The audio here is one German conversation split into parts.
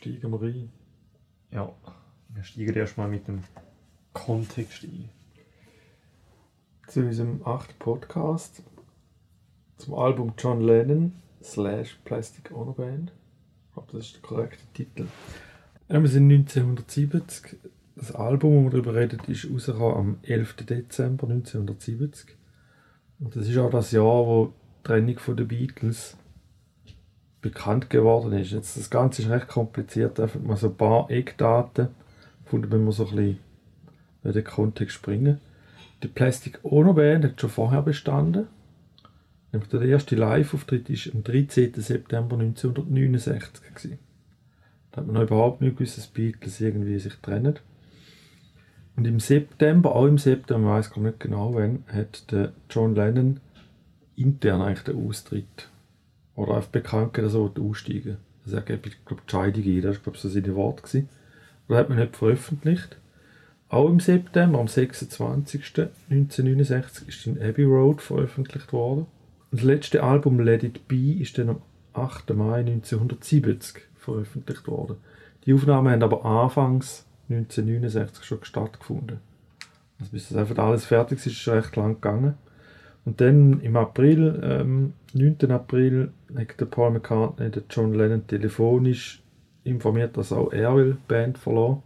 Steigen wir rein. Ja, wir steigen erstmal mit dem Kontext ein. Zu unserem achten Podcast zum Album John Lennon slash Plastic Ono Band. Ich glaube, das ist der korrekte Titel. Ja, wir sind 1970. Das Album, das wir darüber reden, ist rausgekommen am 11. Dezember 1970. Und das ist auch das Jahr, wo die Trennung von den Beatles bekannt geworden ist. Jetzt, das Ganze ist recht kompliziert, einfach mal so ein paar Eckdaten, von denen wir so ein bisschen in den Kontext springen. Die Plastic Ono Band hat schon vorher bestanden. Nämlich der erste Live-Auftritt war am 13. September 1969. Gewesen. Da hat man noch überhaupt nicht gewusst, dass Beatles irgendwie sich trennen. Und im September, auch im September, ich weiß gar nicht genau wann, hat der John Lennon intern eigentlich den Austritt oder einfach gegeben, dass er aussteigen er gibt, ich glaube, die Scheidung ein, das war, glaube ich, so seine Worte. Gewesen. Das hat man nicht veröffentlicht. Auch im September, am 26. 1969, ist in Abbey Road veröffentlicht worden. Und das letzte Album Let It Be ist dann am 8. Mai 1970 veröffentlicht worden. Die Aufnahmen haben aber anfangs 1969 schon stattgefunden. Also bis das einfach alles fertig ist, ist es recht lang gegangen. Und dann im April, ähm, 9. April, hat der Paul McCartney den John Lennon telefonisch informiert, dass auch er die Band verloren.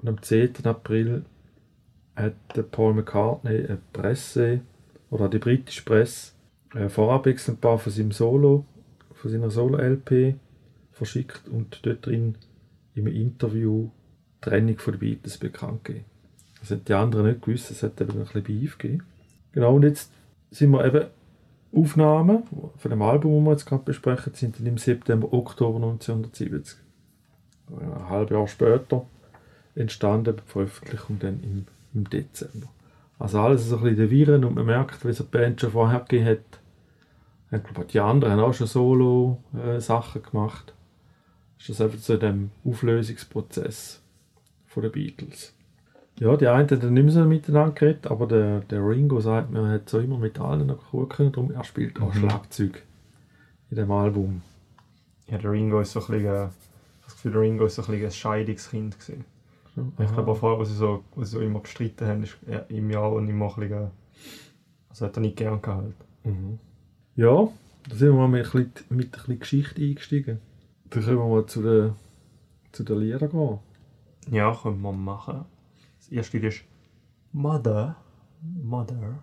Und am 10. April hat der Paul McCartney eine Presse, oder die britische Presse, ein Vorabexemplar von seinem Solo, von seiner Solo-LP verschickt und dort drin im Interview die Trennung von den Beatles bekannt gegeben. Das hat die anderen nicht gewusst, es hat eben ein bisschen Beef. Genau, und jetzt sind wir eben Aufnahmen von dem Album, das wir jetzt gerade besprechen, sind dann im September, Oktober 1970. Ein halbes Jahr später entstanden, die Veröffentlichung dann im, im Dezember. Also alles so ein bisschen Viren und man merkt, wie es die Band schon vorher gegeben hat. Ich glaube, die anderen haben auch schon Solo-Sachen gemacht. Ist das einfach in dem Auflösungsprozess von den Beatles. Ja, die einen haben nicht mehr so miteinander geredet, aber der, der Ringo sagt, man hat so immer mit allen noch gut können, darum er spielt auch Mhm. Schlagzeug in dem Album. Ja, der Ringo ist so ein bisschen, äh, das Gefühl, der Ringo ist so ein, bisschen ein Scheidungskind gewesen. Ich Aha. glaube auch vorher, was sie so, was sie so immer gestritten haben, ist er ihm ja auch und immer ein bisschen, äh, also hat er nicht gern gehabt. Mhm. Ja, da sind wir mal mit, ein bisschen, mit ein bisschen Geschichte eingestiegen. Dann können wir mal zu den, zu den Liedern gehen. Ja, können wir machen. Lied ist Mother. Mother.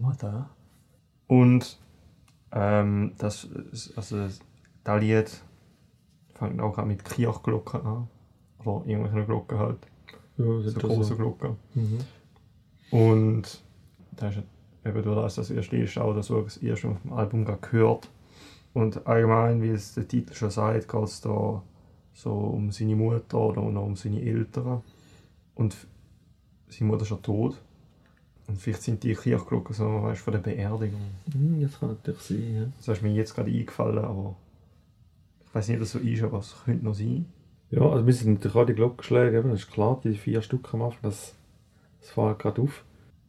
Mother. Und ähm, das, ist- also das Lied fängt auch gerade mit Kirchglocken an. Oder irgendwelchen Glocken halt. Ja, So schon große so. Glocken. Mhm. Und da ist eben durch das, das erste ist auch das, was das erste auf dem Album gehört. Und allgemein, wie es der Titel schon sagt, geht es da so um seine Mutter oder um seine Eltern. Und seine Mutter ist schon tot. Und vielleicht sind die Kirchglocken so, weißt von der Beerdigung. Mhm, das kann natürlich sein. Ja. Das ist mir jetzt gerade eingefallen, aber ich weiß nicht, ob das so ist, aber es könnte noch sein. Ja, also wir sind natürlich auch die Glockenschläge, eben, das ist klar, die vier Stück am Anfang, das, das fällt gerade auf.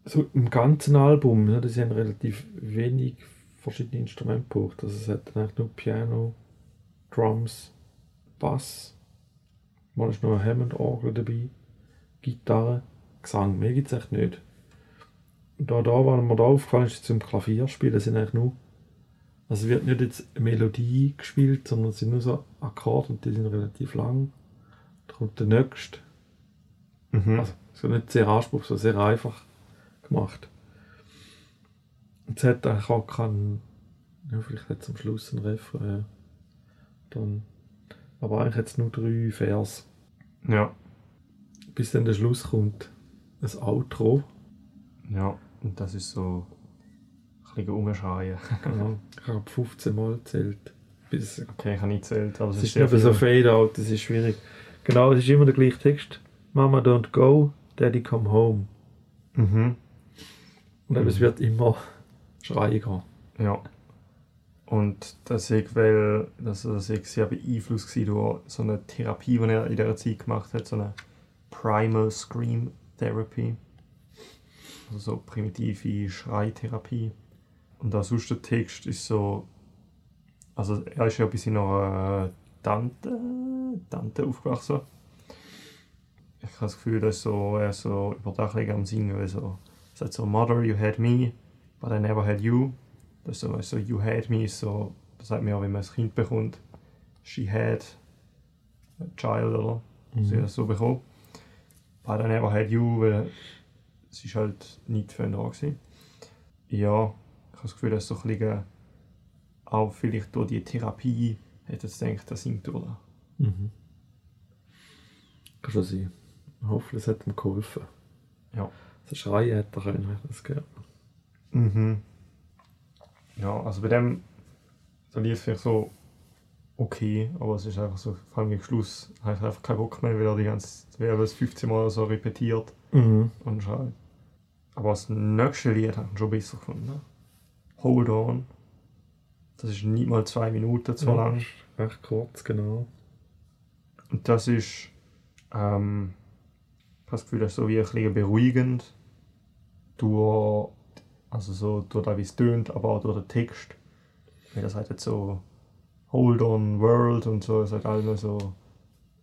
So im ganzen Album, ja, das haben relativ wenig verschiedene Instrumente gebraucht. Also es hat dann eigentlich nur Piano, Drums, Bass, mal ist noch eine Hammond-Orgel dabei, Gitarre, Gesang, mehr gibt es echt nicht. Und da, da, was mir da aufgefallen ist, zum Klavierspielen sind eigentlich nur also es wird nicht jetzt eine Melodie gespielt, sondern es sind nur so Akkorde und die sind relativ lang. Da kommt der nächste. Mhm. Also es ist nicht sehr anspruchsvoll, sehr einfach gemacht. Und es hat eigentlich auch keinen, ja, vielleicht hat am Schluss einen Refrain. Dann, aber eigentlich hat es nur drei Vers. ja. Bis dann der Schluss kommt. Ein Outro. ja, und das ist so ein bisschen umschreien. Genau. Ich habe 15 Mal gezählt. Bis Okay, ich habe nicht gezählt, aber es ist ist so. Fade-out, das ist schwierig. Genau, es ist immer der gleiche Text. Mama don't go, Daddy come home. Mhm. Und eben, es wird immer schreien gehen. Ja. Und das ist, weil das, das sehr beeinflusst durch so eine Therapie, die er in dieser Zeit gemacht hat, so eine Primal Scream Therapy. Also so primitive Schreitherapie. Und auch sonst der Text ist so. Also er ist ja bei seiner Tante, Tante aufgewachsen. Ich habe das Gefühl, dass so, er so über das ein am Singen, weil so, es sagt so, Mother, you had me, but I never had you. Das ist so, so you had me ist so, das sagt man ja, wenn man ein Kind bekommt, she had a child, oder? Mhm. Sie hat das so bekommen. But I never had you, weil es ist halt nicht für ihn da gewesen. Ja, ich habe das Gefühl, dass so ein bisschen auch vielleicht durch die Therapie hat es gedacht, das singt durch. Mhm. Kann schon sein. Ich hoffe, es hat ihm geholfen. Ja. Das Schreien hätte er können, das gehört. Mhm. Ja, also bei dem, da lief es vielleicht so okay, aber es ist einfach so, vor allem gegen Schluss, ich einfach keinen Bock mehr, weil er die ganze, weil er das 15 Mal so repetiert Mhm. und schreit. Aber das nächste Lied habe ich schon besser gefunden. ne? Hold On. Das ist nicht mal zwei Minuten zu Ja. lang. Recht kurz, genau. Und das ist, ähm, ich habe das Gefühl, das ist so wie ein bisschen beruhigend durch, also so durch das, wie es tönt, aber auch durch den Text. Weil das halt jetzt so Hold on World und so, es hat alle so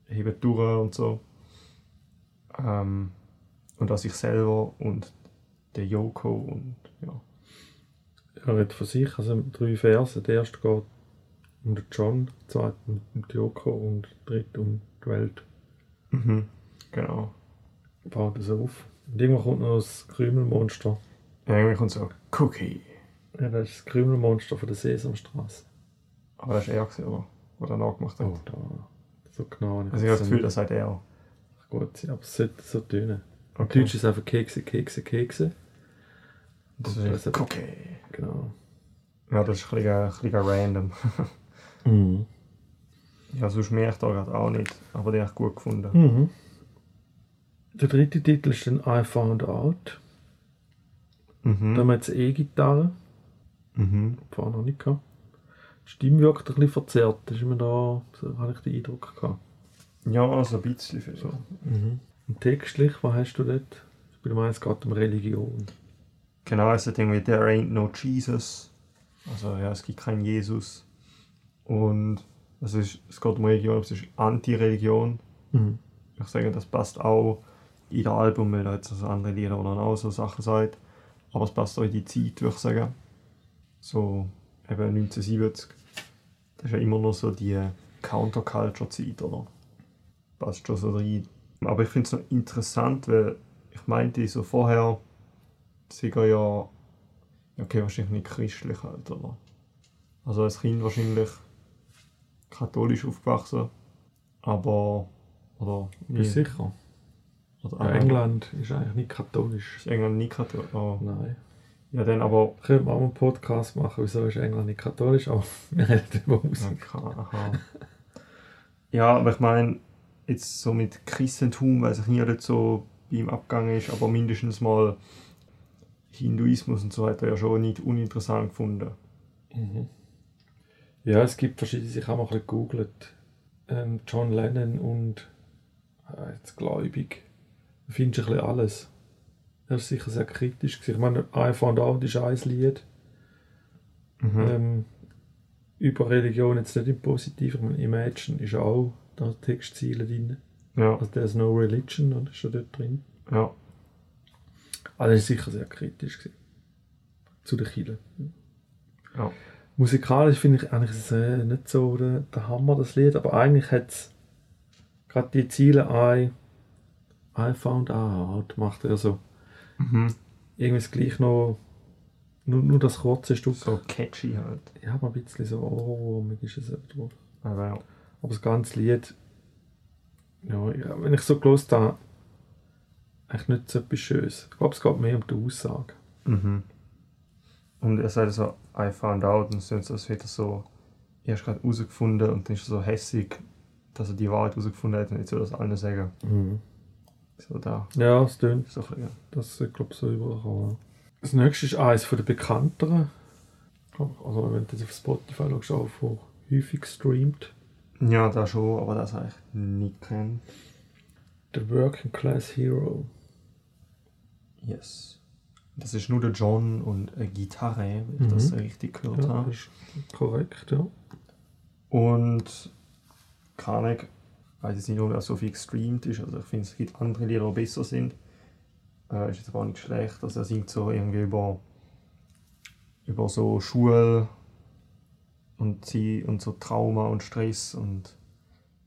hebt durch und so. Ähm, und auch sich selber und der Yoko und ja. Er redet von sich, also drei Verse. Der erste geht um den John, der zweite um die Yoko und der dritte um die Welt. Mhm. Genau. Baut das auf. Und irgendwann kommt noch das Krümelmonster. Ja, irgendwie kommt so Cookie. Ja, das ist das Krümelmonster von der Sesamstraße. Aber das ist er, gewesen, oder? Was er nachgemacht hat. Oh, da. So genau. Also ich habe das Gefühl, das sagt er. Gut sein, aber es sollte so tönen. Okay. Deutsch ist einfach Kekse, Kekse, Kekse. Das Und ist das- Cookie. Genau. Ja, das ist ein bisschen, ein bisschen random. Mhm. ja, sonst merke ich da gerade auch nicht. Aber den habe ich gut gefunden. Mhm. Der dritte Titel ist dann I Found Out. Da haben Mhm. wir jetzt E-Gitarre. Mhm. Vorher noch nicht gehabt. Die Stimme wirkt ein bisschen verzerrt. Das ist immer da, so habe ich den Eindruck gehabt. Ja, also ein bisschen vielleicht. So. Mhm. Und textlich, was hast du dort? Ich bin meins es geht um Religion. Genau, es ist irgendwie There ain't no Jesus. Also ja, es gibt keinen Jesus. Und es, ist, es geht um Religion, aber es ist Anti-Religion. Mhm. Ich sage, das passt auch in das Album, weil da jetzt also andere Lieder, dann auch so Sachen sagt. Aber es passt auch in die Zeit, würde ich sagen. So eben 1970. Das ist ja immer noch so die Counterculture-Zeit, oder? Passt schon so rein. Aber ich finde es noch interessant, weil ich meinte so vorher, sie ja, ja, okay, wahrscheinlich nicht christlich halt, oder? Also als Kind wahrscheinlich katholisch aufgewachsen, aber, oder, Bist sicher? oder Ja, England ist eigentlich nicht katholisch. Ist England nicht katholisch? Oh. Nein. Ja, dann aber, Könnte man auch einen Podcast machen, wieso ist England nicht katholisch, aber wir reden über Musik. okay, aha. ja, aber ich meine, jetzt so mit Christentum, weiß ich nicht, ob das so bei ihm abgegangen ist, aber mindestens mal Hinduismus und so hat er ja schon nicht uninteressant gefunden. Mhm. Ja, es gibt verschiedene, ich habe mal ein bisschen gegoogelt. Ähm, John Lennon und äh, jetzt gläubig. Da findest du ein bisschen alles. Er ist sicher sehr kritisch. gewesen. Ich meine, I Found Out ist ein Lied. Mhm. Ähm, über Religion jetzt nicht im Positiven. Ich meine, Imagine ist auch da Textziele drin. Ja, Also There's No Religion, das ist schon dort drin. ja. Also er ist sicher sehr kritisch gewesen. Zu den Kirchen. Ja. Musikalisch finde ich eigentlich ist es, nicht so der, der Hammer, das Lied, aber eigentlich hat es gerade die Ziele I, I found out, macht er so. Mhm. Irgendwie ist gleich noch, nur, nur das kurze Stück. So catchy halt. Ja, aber ein bisschen so, oh, mir ist es drauf. Aber ja. Aber das ganze Lied, ja, ja wenn ich so gelost habe, eigentlich nicht so etwas Schönes. Ich glaube, es geht mehr um die Aussage. Mhm. Und er sagt so, I found out, und sonst das wieder so, er hat gerade herausgefunden und dann ist er so hässig, dass er die Wahrheit herausgefunden hat und jetzt soll das allen sagen. So da. Ja, es tönt So bisschen. Das ist, glaube ich, so überall. Das nächste ist eines den bekannteren. Also, wenn du jetzt auf Spotify schaust, auch von häufig streamt. Ja, da schon, aber das habe ich nicht kennt. The Working Class Hero. Yes. Das ist nur der John und eine Gitarre, wenn ich das Mhm. richtig gehört Ja, habe. das ist korrekt, ja. Und keine Ahnung, ich weiß jetzt nicht, ob er so viel gestreamt ist. Also ich finde, es gibt andere Lieder, die besser sind. Äh, ist jetzt aber auch nicht schlecht. Also er singt so irgendwie über, über so Schule und, sie, und so Trauma und Stress. Und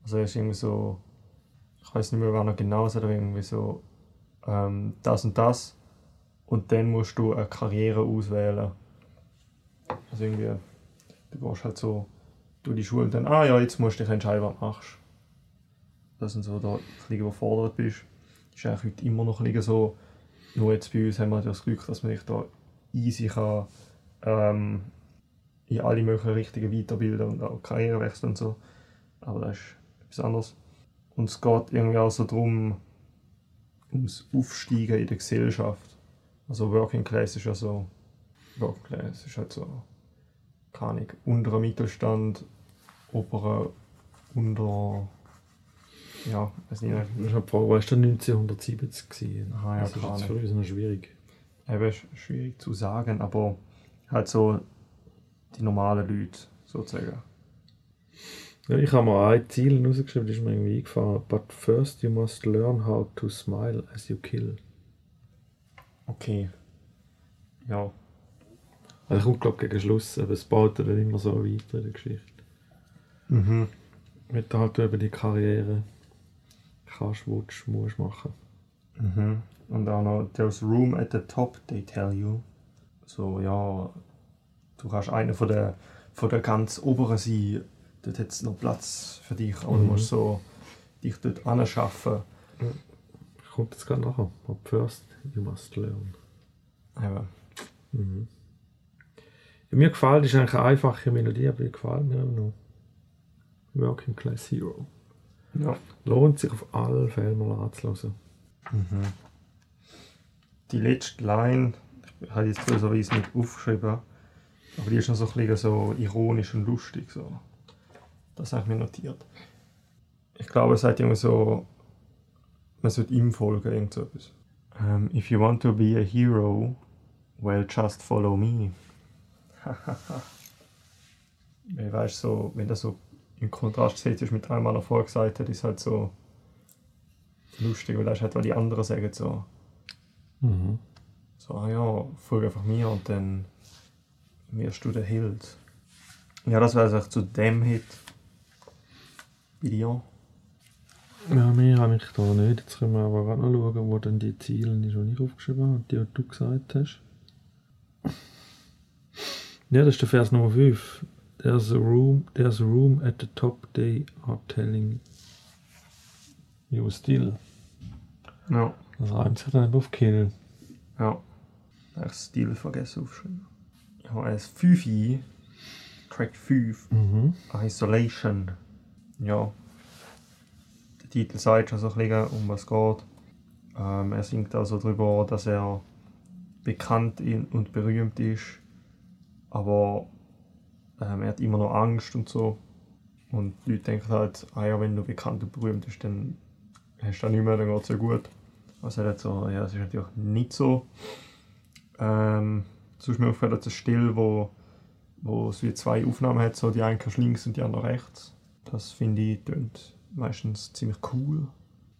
also er ist irgendwie so, ich weiß nicht mehr, wann er genau ist, aber irgendwie so ähm, das und das. Und dann musst du eine Karriere auswählen. Also irgendwie, du gehst halt so durch die Schule und dann, ah ja, jetzt musst du dich entscheiden, was machst dass du so da ein bisschen überfordert bist. Das ist eigentlich heute immer noch ein so. Nur jetzt bei uns haben wir das Glück, dass man sich da easy kann, ähm, in alle möglichen Richtungen weiterbilden und auch Karriere wechseln und so. Aber das ist etwas anderes. Und es geht irgendwie auch so darum, ums Aufsteigen in der Gesellschaft. Also Working Class ist ja so, Working Class ist halt so, keine Ahnung, unterer Mittelstand, oberer, unter ja, weiß nicht. Das ist eine Frage, weißt du, 1970 gewesen? Aha, ja, das ist jetzt für uns noch schwierig. Eben schwierig zu sagen, aber halt so die normalen Leute sozusagen. Ja, ich habe mir ein Ziel rausgeschrieben, das ist mir irgendwie eingefahren. But first you must learn how to smile as you kill. Okay. Ja. Also kommt glaube gegen Schluss, aber es baut dann immer so weiter in der Geschichte. Mhm. Mit halt über die Karriere kannst, willst, musst machen. Mhm. Und auch noch, there's room at the top, they tell you. So, ja, du kannst einer von der, von der ganz oberen sein, dort hat es noch Platz für dich, aber du Mhm. musst so dich dort anschaffen. Kommt jetzt gerade nachher. But first you must learn. Eben. Mhm. Ja, mir gefällt, ist eigentlich eine einfache Melodie, aber die gefällt mir immer noch. Working Class Hero. Ja. Lohnt sich auf alle Fälle mal anzuhören. Mhm. Die letzte Line, ich habe jetzt böserweise nicht aufgeschrieben, aber die ist noch so ein bisschen so ironisch und lustig. So. Das habe ich mir notiert. Ich glaube, es sagt immer so, man sollte ihm folgen, irgend so etwas. Um, if you want to be a hero, well, just follow me. Weil, weißt, so, wenn das so im Kontrast steht ist mit allem, was er vorher gesagt hat, ist halt so lustig, weil das ist halt, was die anderen sagen, so, Mhm. so, ah ja, folge einfach mir und dann wirst du der Held. Ja, das wäre es zu dem Hit. Bei dir? Ja, mehr habe ich da nicht. Jetzt können wir aber gerade noch schauen, wo dann die Ziele die ich aufgeschrieben habe, die du gesagt hast. Ja, das ist der Vers Nummer 5. There's a room, there's a room at the top, they are telling you still. Ja. Das reimt sich dann eben auf Kill. Ja. Ich das Stil vergessen aufzuschreiben. Ich habe ein 5 Track 5. Mhm. Isolation. Ja. Der Titel sagt schon so ein bisschen, um was es geht. Ähm, er singt also darüber, dass er bekannt und berühmt ist, aber ähm, er hat immer noch Angst und so. Und die Leute denken halt, ah ja, wenn du bekannt und berühmt bist, dann hast du das nicht mehr, dann geht es ja gut. Also er hat so, ja, das ist natürlich nicht so. Ähm, sonst mir aufgefallen, dass eine Stelle, wo wo es wie zwei Aufnahmen hat, so die eine kannst links und die andere rechts. Das finde ich tönt meistens ziemlich cool.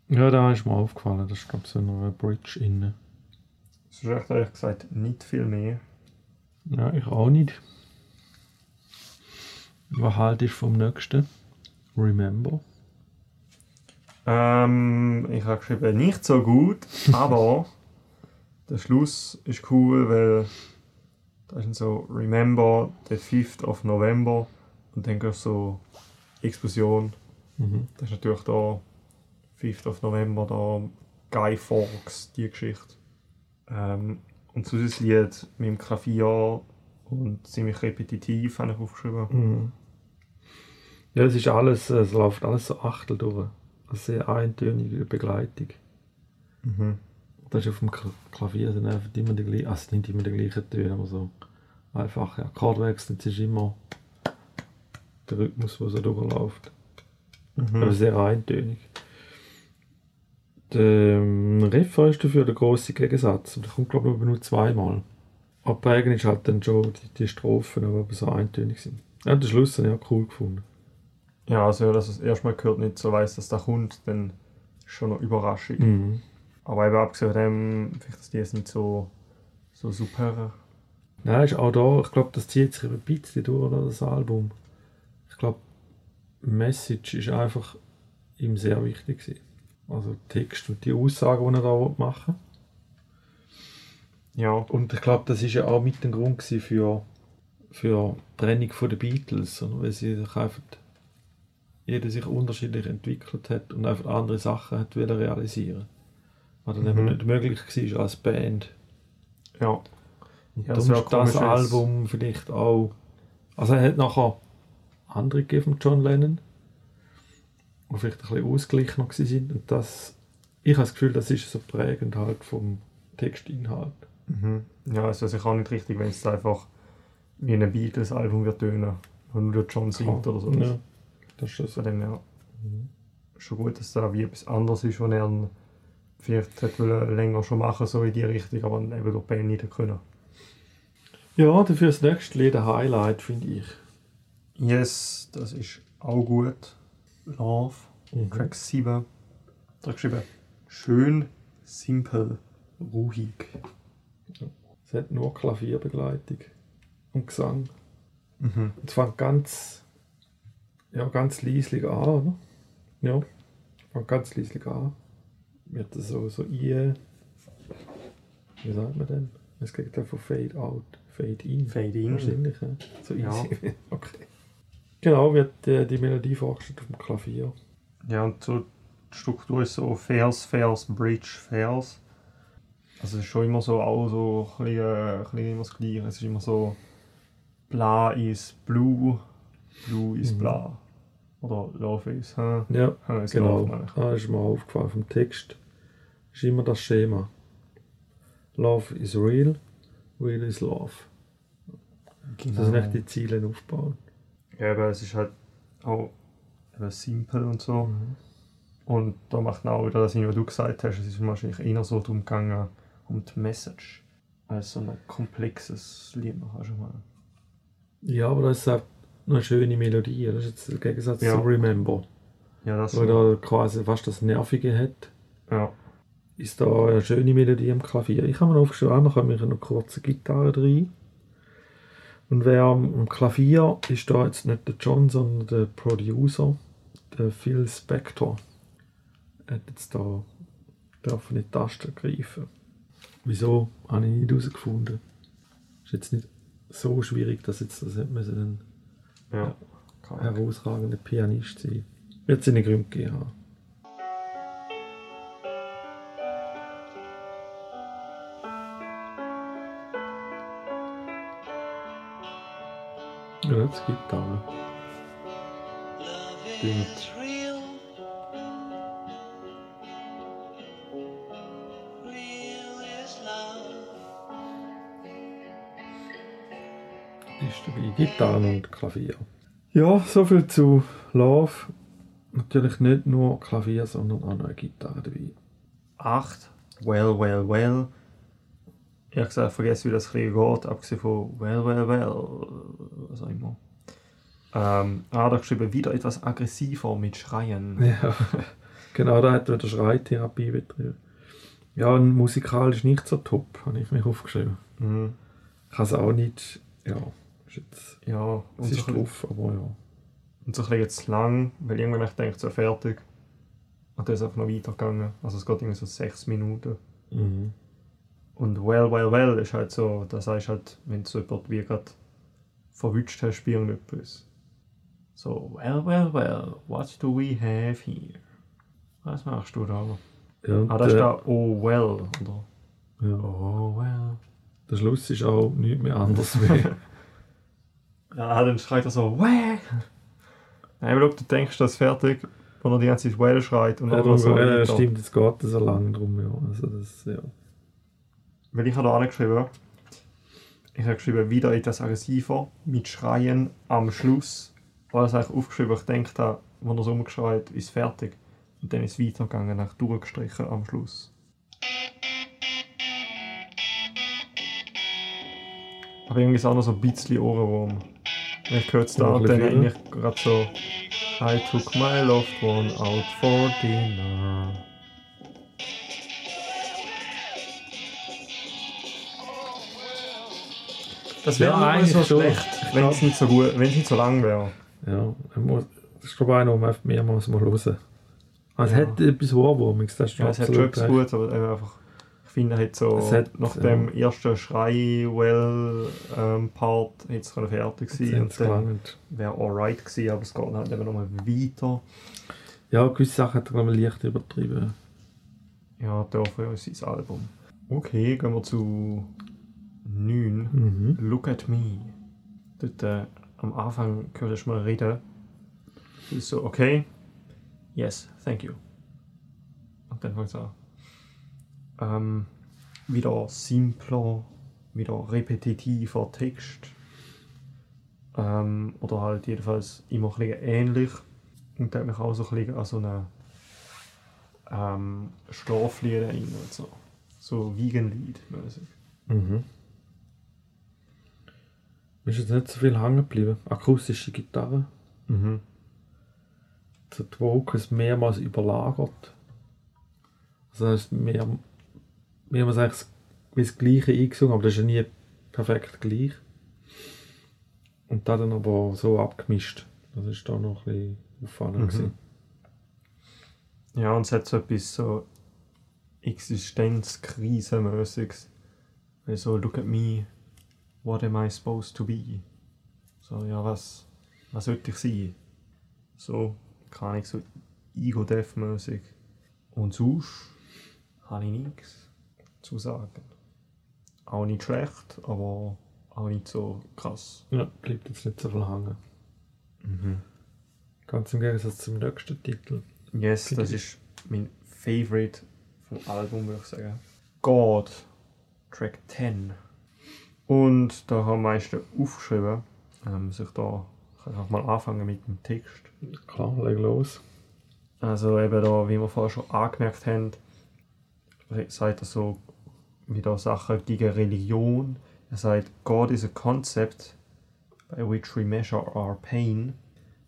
Ja, da ist mir aufgefallen. Das ist, glaube ich, so eine Bridge innen. Es ist echt ehrlich gesagt nicht viel mehr. Ja, ich auch nicht. Was haltest du vom nächsten? Remember? Ähm, ich habe geschrieben, nicht so gut, aber der Schluss ist cool, weil da ist so Remember the 5th of November und dann gehst so Explosion. Mhm. Das ist natürlich da 5th of November, da Guy Fawkes, die Geschichte. Ähm, und sonst das Lied mit dem Klavier und ziemlich repetitiv, habe ich aufgeschrieben. Mhm. Ja, es ist alles, es läuft alles so Achtel durch. Eine sehr eintönige Begleitung. Mhm. Das ist auf dem Kla- Klavier sind einfach immer die gleichen, also nicht immer die gleichen Töne, aber so einfache Akkordwechsel. Es ist immer der Rhythmus, der so durchläuft. Mhm. Aber sehr eintönig. Der ähm, Refrain ist dafür der große Gegensatz. Und Der kommt, glaube ich, nur zweimal. Aber prägend ist halt dann schon die, die Strophen, die aber so eintönig sind. Ja, den Schluss habe ich auch cool gefunden. Ja, also dass es erstmal gehört nicht so weiss, dass da kommt, dann ist schon eine Überraschung. Mhm. Aber eben abgesehen von dem, vielleicht ist die jetzt nicht so, so super. Nein, ist auch da, ich glaube, das zieht sich ein bisschen durch, oder, das Album. Ich glaube, Message ist einfach ihm sehr wichtig gewesen. Also Text und die Aussagen, die er da machen Ja, Und ich glaube, das ist ja auch mit dem Grund für, für die Trennung den Beatles, oder? weil sie sich einfach jeder sich unterschiedlich entwickelt hat und einfach andere Sachen hat wollen realisieren. Was dann Mhm. eben nicht möglich war als Band. ja. Und Ja, darum das ist das Album vielleicht auch. Also er hat nachher andere gegeben von John Lennon, die vielleicht ein bisschen ausgeglichener sind. Und das, ich habe das Gefühl, das ist so prägend halt vom Textinhalt. Mhm. Ja, also ich auch nicht richtig, wenn es einfach wie ein Beatles-Album wird tönen, nur der John singt oder so. Ja, das ist schon so. Von dem her schon gut, dass da wie etwas anderes ist, was er vielleicht hätte länger schon machen so in die Richtung, aber eben durch Band nicht können. Ja, dafür das nächste Lied ein Highlight, finde ich. Yes, das ist auch gut. Love, Mhm. Track 7. Da geschrieben, schön, simpel, ruhig. Es hat nur Klavierbegleitung und Gesang. Mhm. Es fängt ganz, ja, ganz leislich an, oder? Ja, fängt ganz leislich an. Wird das so, so ein, wie sagt man denn? Es geht von Fade out, Fade in. Fade in. Wahrscheinlich, ja. So Ja. easy. okay. Genau, wird äh, die Melodie vorgestellt auf dem Klavier. Ja, und so die Struktur ist so Vers, Vers, Bridge, Vers. Also es ist schon immer so, auch so ein bisschen, äh, ein bisschen immer das Gleiche. Es ist immer so, bla ist blue, blue ist Mhm. bla. Oder love is, huh? Ja, is genau. Ah, ist mir aufgefallen vom Text. Ist immer das Schema. Love is real, real is love. Das sind echt die Ziele aufbauen. Ja, aber es ist halt auch eben simpel und so. Und da macht man auch wieder das, was du gesagt hast, es ist wahrscheinlich eher so darum gegangen, um die Message. Als so ein komplexes Lied hast du mal. Ja, aber das ist auch eine schöne Melodie. Das ist jetzt der Gegensatz Ja. zu Remember. Ja, das schon. da quasi fast das Nervige hat, Ja. ist da eine schöne Melodie am Klavier. Ich habe mir aufgeschrieben, noch habe ich noch kurze Gitarre rein. Und wer am Klavier ist da jetzt nicht der John, sondern der Producer, der Phil Spector. Er hat jetzt da dürfen in die Taste greifen. Wieso, habe ich nicht herausgefunden. Ist jetzt nicht so schwierig, dass jetzt das hätte müssen Ja. ein herausragender Pianist sein. Wird seine Gründe gegeben haben. Ja, das Gitarre. Stimmt. Dabei Gitarren und Klavier. Ja, soviel zu Love. Natürlich nicht nur Klavier, sondern auch noch eine Gitarre dabei. 8. Well, well, well. Ich habe gesagt, vergessen, wie das geht, abgesehen von well, well, well, was auch immer. Ähm, ah, da geschrieben, wieder etwas aggressiver mit Schreien. Ja, genau, da hat wieder Schreitherapie betrieben. Ja, und musikalisch nicht so top, habe ich mir aufgeschrieben. Mhm. Ich kann es auch nicht, ja, jetzt, Ja, und es so, ist ein bisschen- drauf, aber ja. und so ein bisschen jetzt lang, weil irgendwann habe ich gedacht, so fertig. Und dann ist es einfach noch weitergegangen. Also es geht irgendwie so 6 Minuten. Mhm. Und well, well, well ist halt so, das heißt halt, wenn du so jemand wie gerade verwünscht hast bei irgendetwas. So, well, well, well, what do we have here? Was machst du da? ja Ah, da ist da oh well, oder? ja, Oh well. der Schluss ist auch nichts mehr anders wie. Ja, dann schreit er so, wäh! Nein, schau, du denkst, das ist fertig, wo er die ganze Zeit well schreit und ja, dann darum, so ja, weiter. stimmt, jetzt geht es so lang drum, ja. Also das, ja. Weil ich habe da angeschrieben, ich habe geschrieben, wieder etwas aggressiver, mit Schreien am Schluss. Weil ich eigentlich aufgeschrieben, ich denke, wenn er so umgeschreit, ist fertig. Und dann ist es weitergegangen, nach durchgestrichen am Schluss. Aber irgendwie ist auch noch so ein bisschen Ohrenwurm. Ich höre es da und dann eigentlich gerade so. I took my loved one out for dinner. Das wäre Ja, eigentlich so schon. schlecht, wenn es nicht so gut, wenn es nicht so lang wäre. Ja, muss, das ist glaube ich einer, man mehrmals mal hören Also Ja. Es hat etwas Ohrwurmiges, das ist Ja, es hat schon etwas. Gutes, aber einfach, finde, halt so, hat, nach ja. dem ersten Schrei-Well-Part es können fertig Jetzt sein und dann gelangt. wäre alright gewesen, aber es geht halt eben nochmal weiter. Ja, gewisse Sachen hat er ich leicht übertrieben. Ja, dafür ist sein Album. Okay, gehen wir zu 9. Mhm. Look at me. Dort äh, am Anfang hörst du mal reden. Du bist so, okay, yes, thank you. Und dann fängt es an. Ähm, wieder simpler, wieder repetitiver Text. Ähm, oder halt jedenfalls immer ein ähnlich. Und da hat mich auch so ein bisschen an so eine ähm, Schlaflied erinnert. So, so Wiegenlied mäßig. Mhm. Mir ist jetzt nicht so viel hängen geblieben. Akustische Gitarre. Mhm. So die Vocals mehrmals überlagert. Also es ist mehr, mehrmals eigentlich das Gleiche eingesungen, aber das ist ja nie perfekt gleich. Und da dann aber so abgemischt. Das ist da noch ein bisschen auffallend. Mhm. gewesen. Ja, und es hat so etwas so Existenzkrisenmäßiges. Weil so, look at me, what am I supposed to be? So, ja, was, was sollte ich sein? So, keine Ahnung, so Ego-Death-mäßig. Und sonst habe ich nichts zu sagen. Auch nicht schlecht, aber auch nicht so krass. Ja, bleibt jetzt nicht so viel hängen. Ganz im Gegensatz zum nächsten Titel. Yes, das ist mein Favorite vom Album, würde ich sagen. God, Track 10. Und da haben die meisten aufgeschrieben, ähm, sich da kann ich auch mal anfangen mit dem Text. Klar, leg los. Also eben da, wie wir vorher schon angemerkt haben, sagt er so wieder Sachen gegen Religion. Er sagt, God is a concept by which we measure our pain.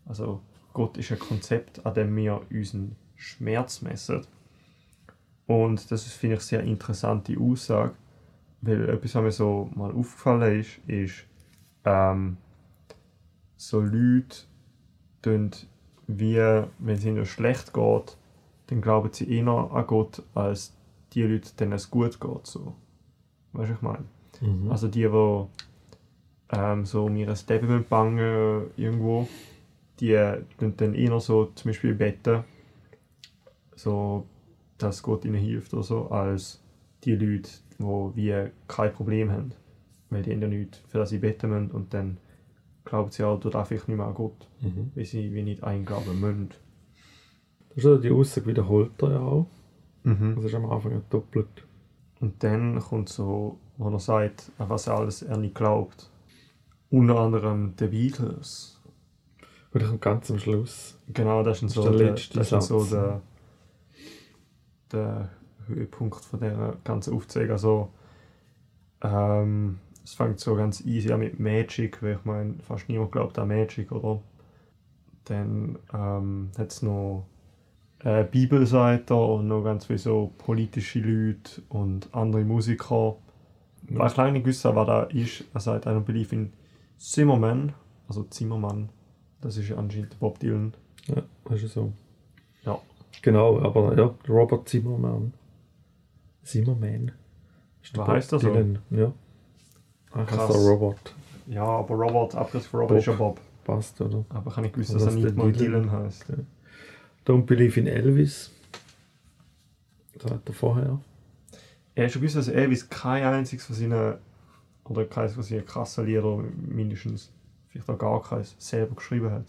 Also Gott ist ein Konzept, an dem wir unseren Schmerz messen. Und das ist, finde ich, eine sehr interessante Aussage, weil etwas, was mir so mal aufgefallen ist, ist, ähm, so Leute tun wie, wenn es ihnen schlecht geht, dann glauben sie eher an Gott, als die Leute, denen es gut geht. So. Weißt du, was ich meine? Mhm. Also die, die ähm, so um ihr Leben bangen irgendwo, die tun dann eher so zum Beispiel beten, so, dass Gott ihnen hilft oder so, als die Leute, die wie kein Problem haben. Weil die haben ja nichts, für das sie beten müssen und dann glauben sie auch, dort einfach nicht mehr an Gott, Mhm. weil sie wie nicht einglauben müssen. Das ist ja die Aussage wiederholt er ja auch. Mhm. Das ist am Anfang doppelt. Und dann kommt so, wo er sagt, an was er alles er nicht glaubt. Unter anderem The Beatles. Und ich komme ganz am Schluss. Genau, das ist, dann Das so, ist der letzte das ist so der, der Höhepunkt von der ganzen Aufzählung. Also, ähm, es fängt so ganz easy an mit Magic, weil ich meine, fast niemand glaubt an Magic, oder? Dann ähm, hat es noch äh, Bibelseite und noch ganz viele so politische Leute und andere Musiker. Weil ich lange nicht gewusst was da ist, er sagt, I don't believe in Zimmerman, also Zimmermann, das ist anscheinend Bob Dylan. Ja, das ist so. Ja. Genau, aber ja, Robert Zimmermann. Zimmerman. Ist der Was heißt er so? Ja. Ach, Krass. heißt er Robert. Ja, aber Robert, Abkürzung von Robert Bob. ist ja Bob. Passt, oder? Aber ich habe nicht gewusst, dass er nicht der mal Dylan? Dylan heißt. Don't Believe in Elvis. Das hat er vorher. Er schon gewusst, dass Elvis kein einziges von seinen, oder keines von seinen krassen Lieder mindestens, vielleicht auch gar keins, selber geschrieben hat.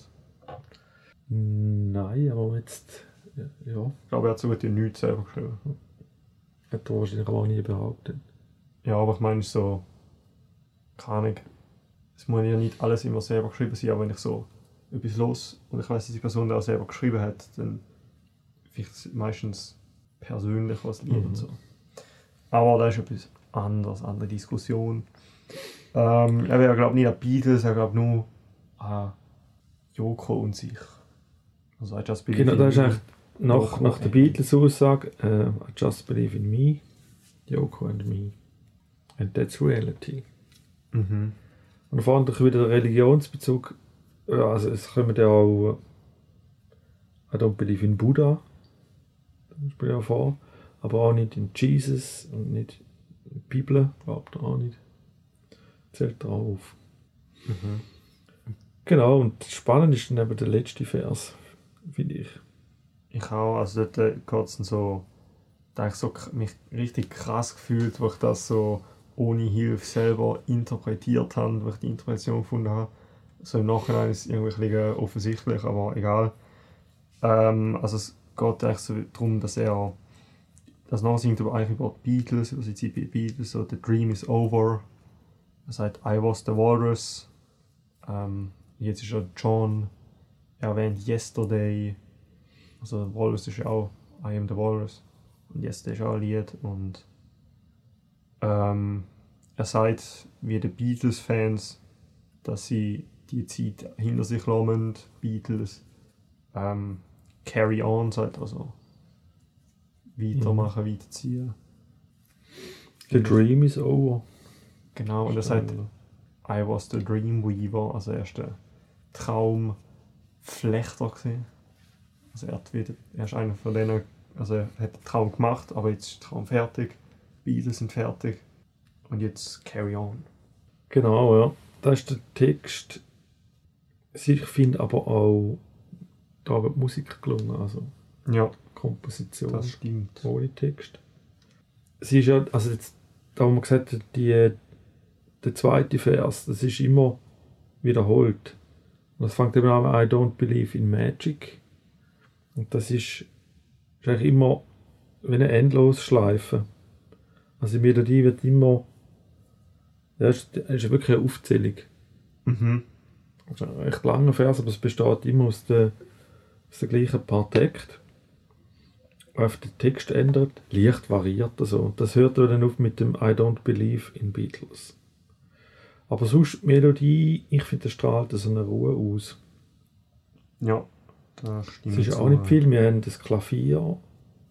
Nein, aber jetzt. Ja, ja Ich glaube, er hat so gut wie nichts selber geschrieben. hat er wahrscheinlich auch nie behauptet. Ja, aber ich meine so, keine Ahnung. Es muss ja nicht alles immer selber geschrieben sein, aber wenn ich so etwas los und ich weiß, dass die Person das auch selber geschrieben hat, dann vielleicht meistens persönlich was Lied Mhm. und so. Aber das ist etwas anderes, andere Diskussion. Ähm, er wäre, glaube ich, nicht an Beatles, er glaubt nur an Joko und sich. Also I just believe Genau, in das ist eigentlich nach, nach der Beatles-Aussage äh, I just believe in me, Yoko and me. And that's reality. Mhm. Und vor allem wieder der Religionsbezug. Ja, also es kommen ja auch I don't believe in Buddha. Spielt ja vor. Aber auch nicht in Jesus und nicht in die Bibel. Glaubt er auch nicht. Zählt drauf. Mhm. Genau, und spannend ist dann eben der letzte Vers, finde ich. Ich auch, also dort äh, geht es so, da ich so mich richtig krass gefühlt, wo ich das so ohne Hilfe selber interpretiert habe, wo ich die Interpretation gefunden habe. So im Nachhinein ist es irgendwie offensichtlich, aber egal. Ähm, also es geht eigentlich so darum, dass er das noch singt aber eigentlich über die Beatles, über die Beatles, so «The dream is over». Er sagt «I was the walrus». Ähm, jetzt ist er John. Er erwähnt «Yesterday». Also Walrus ist ja auch I am the Walrus. Und Yesterday ist auch ein Lied. Und ähm, er sagt, wie die Beatles-Fans, dass sie die Zeit hinter sich lassen, Beatles. Ähm, carry on, sagt also weitermachen, weiterziehen. The dream is over. Genau, und er sagt, I was the Dreamweaver, also er ist der Traumflechter gewesen. Also er, hat wieder, er ist einer von denen, also er hat den Traum gemacht, aber jetzt ist der Traum fertig, beide sind fertig und jetzt carry on. Genau, ja. Das ist der Text. Ich finde aber auch, da wird die Musik gelungen, also Ja, Komposition das stimmt. ohne Text. Sie ist ja, also jetzt, da haben wir gesagt, hat, die, der zweite Vers, das ist immer wiederholt. Und das fängt eben an, I don't believe in magic. Und das ist, ist eigentlich immer wie eine Endlosschleife. Also die Melodie wird immer, ja, es ist, es ist wirklich eine Aufzählung. Mhm. Also ein recht langer Vers, aber es besteht immer aus den, aus den gleichen paar Texten. Auf den Text ändert, leicht variiert also. Und das hört dann auf mit dem I don't believe in Beatles. Aber sonst die Melodie, ich finde, das strahlt so eine Ruhe aus. Ja, das stimmt. Es ist so, auch nicht viel. Wir haben das Klavier,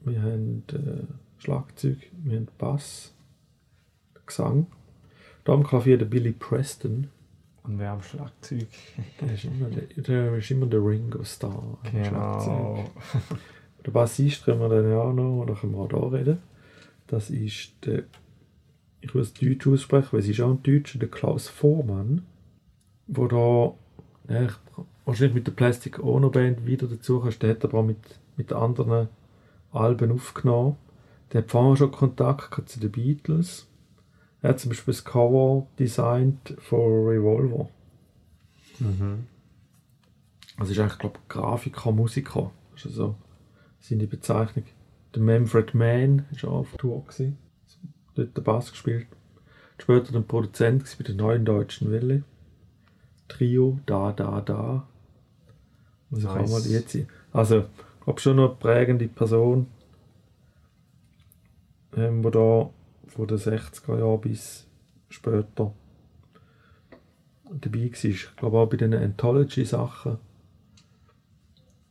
wir haben äh, Schlagzeug, wir haben Bass, Gesang. Da am Klavier der Billy Preston. Und wer am Schlagzeug? Der ist immer der, der, ist immer der Ringo Starr. am Schlagzeug. Genau. Der Bassist können wir dann ja auch noch, oder können wir auch da reden. Das ist der, ich es Deutsch aussprechen, weil es ist auch ein Deutscher, der Klaus Vormann, wo da, ja, ich, wahrscheinlich mit der Plastic Ono Band wieder dazu kannst, der hat aber auch mit, mit anderen Alben aufgenommen. Der hat vorher schon Kontakt zu den Beatles. Er hat zum Beispiel das Cover designt für Revolver. Mhm. Also ist eigentlich, glaube ich, Grafiker, Musiker. Das ist also seine Bezeichnung. Der Manfred Mann war auch auf Tour. Gewesen. Dort den Bass gespielt. Später dann Produzent bei der neuen deutschen Welle. Trio, da, da, da. Muss ich auch Nice. mal jetzt sehen. Also, ich glaube schon eine prägende Person, ähm, wo da von den 60er Jahren bis später dabei war. Ich glaube auch bei den Anthology-Sachen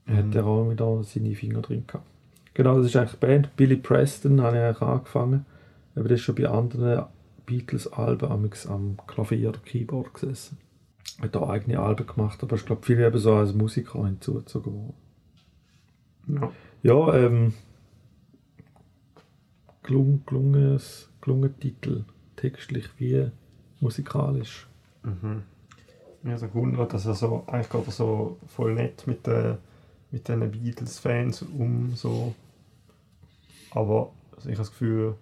Mhm. hat er auch wieder seine Finger drin gehabt. Genau, das ist eigentlich die Band. Billy Preston habe ich eigentlich angefangen. Aber das ist schon bei anderen Beatles-Alben am Klavier oder Keyboard gesessen. Hat auch eigene Alben gemacht, aber ich glaube, viel eben so als Musiker hinzugezogen worden. Ja. Ja, ähm. Gelung, gelungenes, gelungen Titel. Textlich wie musikalisch. Mhm. Ja, so gewundert, dass er so, eigentlich so voll nett mit den mit Beatles-Fans um, so. Aber also ich habe das Gefühl,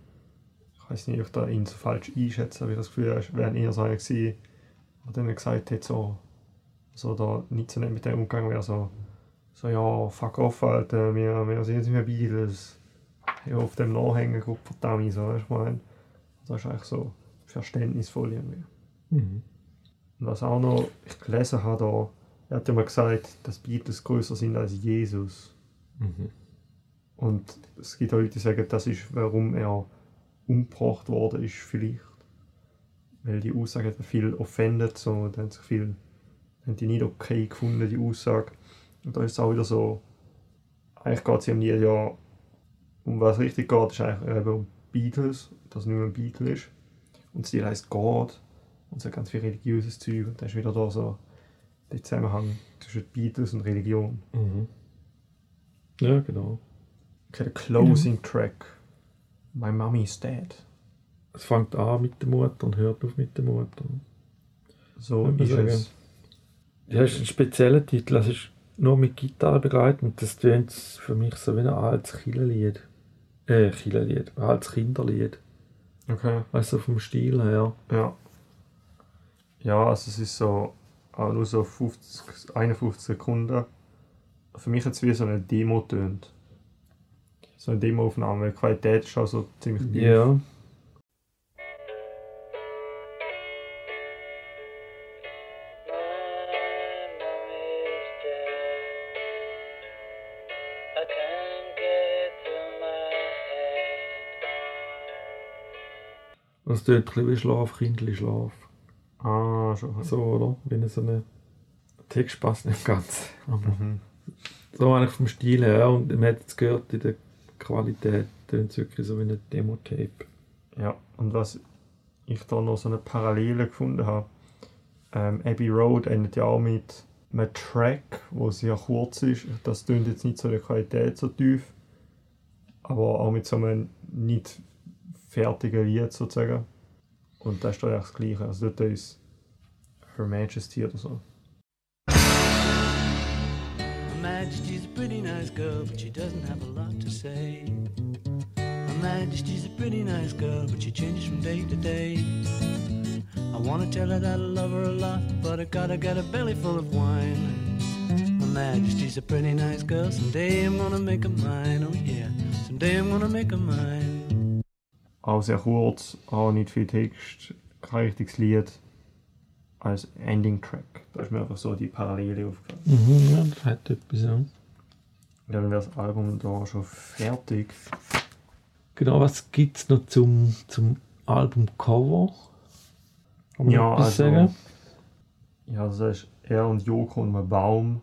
ich weiß nicht, ob ich da ihn so falsch einschätze, aber ich habe das Gefühl, er wäre eher so einer gewesen, der dann gesagt hat, so, so da nicht so nett mit dem umgegangen wäre, so, so ja, fuck off, Alter, wir, wir sind jetzt nicht mehr Beatles. Ja, auf dem Nachhängen, guck, verdammt, so, weißt du, ich meine. Das ist eigentlich so verständnisvoll irgendwie. Mhm. Und was auch noch ich gelesen habe, da, er hat ja mal gesagt, dass Beatles größer sind als Jesus. Mhm. Und es gibt Leute, die sagen, das ist, warum er umgebracht worden ist, vielleicht. Weil die Aussage hat viel offended, so, da haben sich viel, haben die nicht okay gefunden, die Aussage. Und da ist es auch wieder so, eigentlich geht es im Lied ja, um was richtig geht, ist eigentlich eben um Beatles, dass mehr ein Beatle ist. Und das Lied heisst God und es hat ganz viel religiöses Zeug und dann ist wieder da so der Zusammenhang zwischen Beatles und Religion. Mhm. Ja, genau. Okay, der Closing Track. My Mommy's Dead. Es fängt an mit der Mutter und hört auf mit der Mutter. So ist sagen. es. Ja, ist ein spezieller Titel. Es ist nur mit Gitarre begleitet. Das tönt für mich so wie ein altes Killerlied. Äh, Killerlied. Ein altes Kinderlied. Okay. Weißt du, vom Stil her. Ja. Ja, also es ist so auch nur so 50, 51 Sekunden. Für mich hat es wie so eine Demo tönt. So eine Demoaufnahme. Die Qualität ist auch so ziemlich tief. Ja. Das tönt ein wie Schlaf, Kindli Schlaf. Ah, schon. So, oder? Wenn so eine Text passt nicht ganz. Aber Mhm. so eigentlich vom Stil her. Und man hat jetzt gehört, in der Qualität tönt es wirklich so wie ein Demo-Tape. Ja, und was ich da noch so eine Parallele gefunden habe, ähm, Abbey Road endet ja auch mit einem Track, wo sehr kurz ist. Das tönt jetzt nicht so der Qualität so tief, aber auch mit so einem nicht fertigen Lied sozusagen. Und da eigentlich das Gleiche. Also dort ist Her Majesty oder so. Her Majesty's a pretty nice girl, but she doesn't have a lot to say. Her Majesty's a pretty nice girl, but she changes from day to day. I wanna tell her that I love her a lot, but I gotta get a belly full of wine. Her Majesty's a pretty nice girl, someday I'm gonna make her mine, oh yeah, someday I'm gonna make her mine. Auch sehr kurz, auch nicht viel Text, kein richtiges Lied als Ending-Track. Da ist mir einfach so die Parallele aufgefallen. Mhm, ja, das hat etwas, ja. Dann wäre das Album da schon fertig. Genau, was gibt es noch zum, zum Albumcover? Kann man Ja, also, sagen? ja, das ist er und Joko und ein Baum.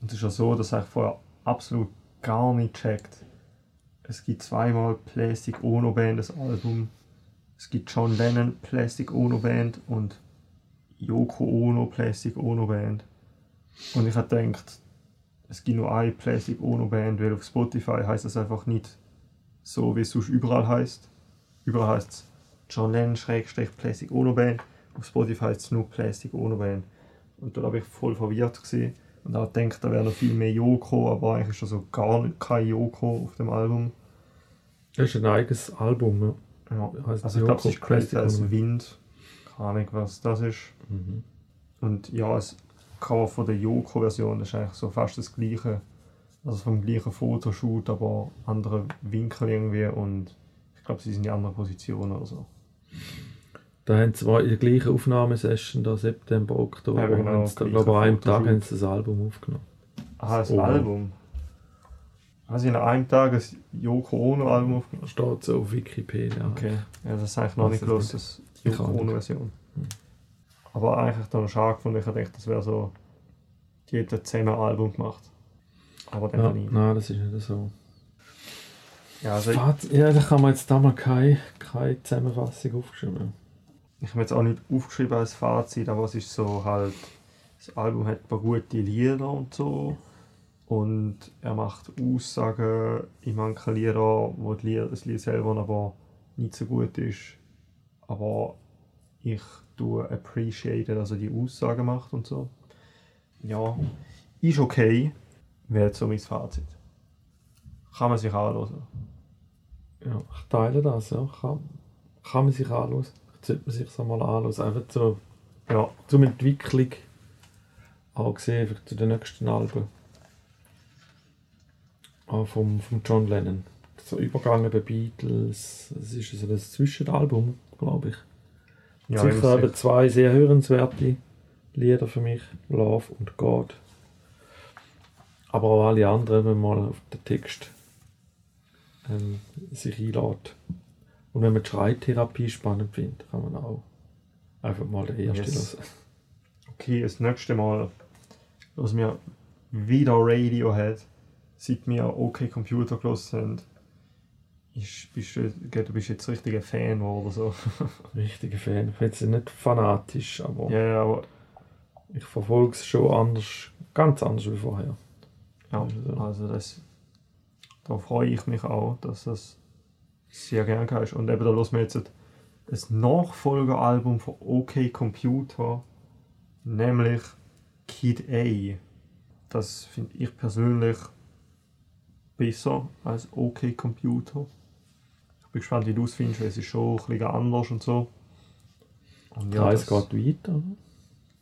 Und es ist ja so, dass ich vorher absolut gar nicht checkt. Es gibt zweimal Plastic Ono Band, das Album. Es gibt John Lennon Plastic Ono Band und Yoko Ono Plastic Ono Band. Und ich habe gedacht, es gibt nur eine Plastic Ono Band, weil auf Spotify heißt es einfach nicht so, wie es sonst überall heißt. Überall heißt es John Lennon Schrägstrich Plastic Ono Band. Auf Spotify heißt es nur Plastic Ono Band. Und da habe ich voll verwirrt gesehen und habe gedacht, da wäre noch viel mehr Yoko, aber eigentlich ist da so gar nicht kein Yoko auf dem Album. Das ist ein eigenes Album, ja. Ja. Also ich glaube, es ist Crazy als. Wind. Keine Ahnung, was das ist. Mhm. Und ja, das Cover von der Yoko-Version ist eigentlich so fast das gleiche. Also vom gleichen Fotoshoot, aber andere Winkel irgendwie und ich glaube, sie sind in anderen Positionen oder so. Da haben sie zwar in der gleichen Aufnahmesession, da September, Oktober, Ja, genau, haben sie da, glaube ich, an einem Tag haben sie das Album aufgenommen. Ah, das Oh. Album. Also in einem Tag ein Yoko Ono-Album aufgenommen. Das steht so auf Wikipedia. Okay, ja, das ist eigentlich noch Weiß nicht nicht. das Yoko auch nicht. Ono-Version. Hm. Aber eigentlich dann schade gefunden, ich dachte, das wäre so, die hätten zusammen ein Album gemacht. Aber dann Ja, nicht. nein, das ist nicht so. Ja, also ich, Faz- Ja, da kann man jetzt da mal keine, keine Zusammenfassung aufgeschrieben. Ich habe jetzt auch nicht aufgeschrieben als Fazit, aber es ist so halt, das Album hat ein paar gute Lieder und so. Und er macht Aussagen in manchen Liedern, wo Lied, das Lied selber aber nicht so gut ist. Aber ich tue appreciate, dass er die Aussagen macht und so. Ja, ist okay, wäre so mein Fazit. Kann man sich anhören. Ja, ich teile das, ja. Kann, kann man sich anschauen. Sollte man sich so mal anschauen. Einfach so Ja, zum Entwicklung angesehen für zu den nächsten Alben. Ah, vom, vom John Lennon. So Übergang bei Beatles. Es ist so ein Zwischenalbum, glaube ich. ja Sicher ich- eben zwei sehr hörenswerte Lieder für mich. Love und God. Aber auch alle anderen, wenn man mal auf den Text ähm, sich einlädt. Und wenn man die Schreitherapie spannend findet, kann man auch einfach mal den ersten Yes. Okay, das nächste Mal hören wir wieder Radiohead, seit wir OK Computer gelassen haben. Ist, bist du, du bist jetzt richtig ein Fan oder so. Richtiger Fan. Ich bin jetzt nicht fanatisch, aber ja, ja, aber ich verfolge es schon anders, ganz anders wie vorher. ja, Also- also das, da freue ich mich auch, dass das sehr gern ist. Und eben da hören wir jetzt ein Nachfolgeralbum von OK Computer, nämlich Kid A. Das finde ich persönlich besser als OK Computer. Ich bin gespannt, wie du es findest, weil es ist schon ein bisschen anders und so. Und Ja, es das- geht weiter.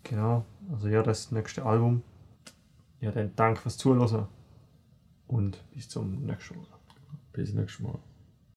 Genau, also ja, das nächste Album. Ja, dann danke fürs Zuhören und bis zum nächsten Mal. Bis nächstes Mal.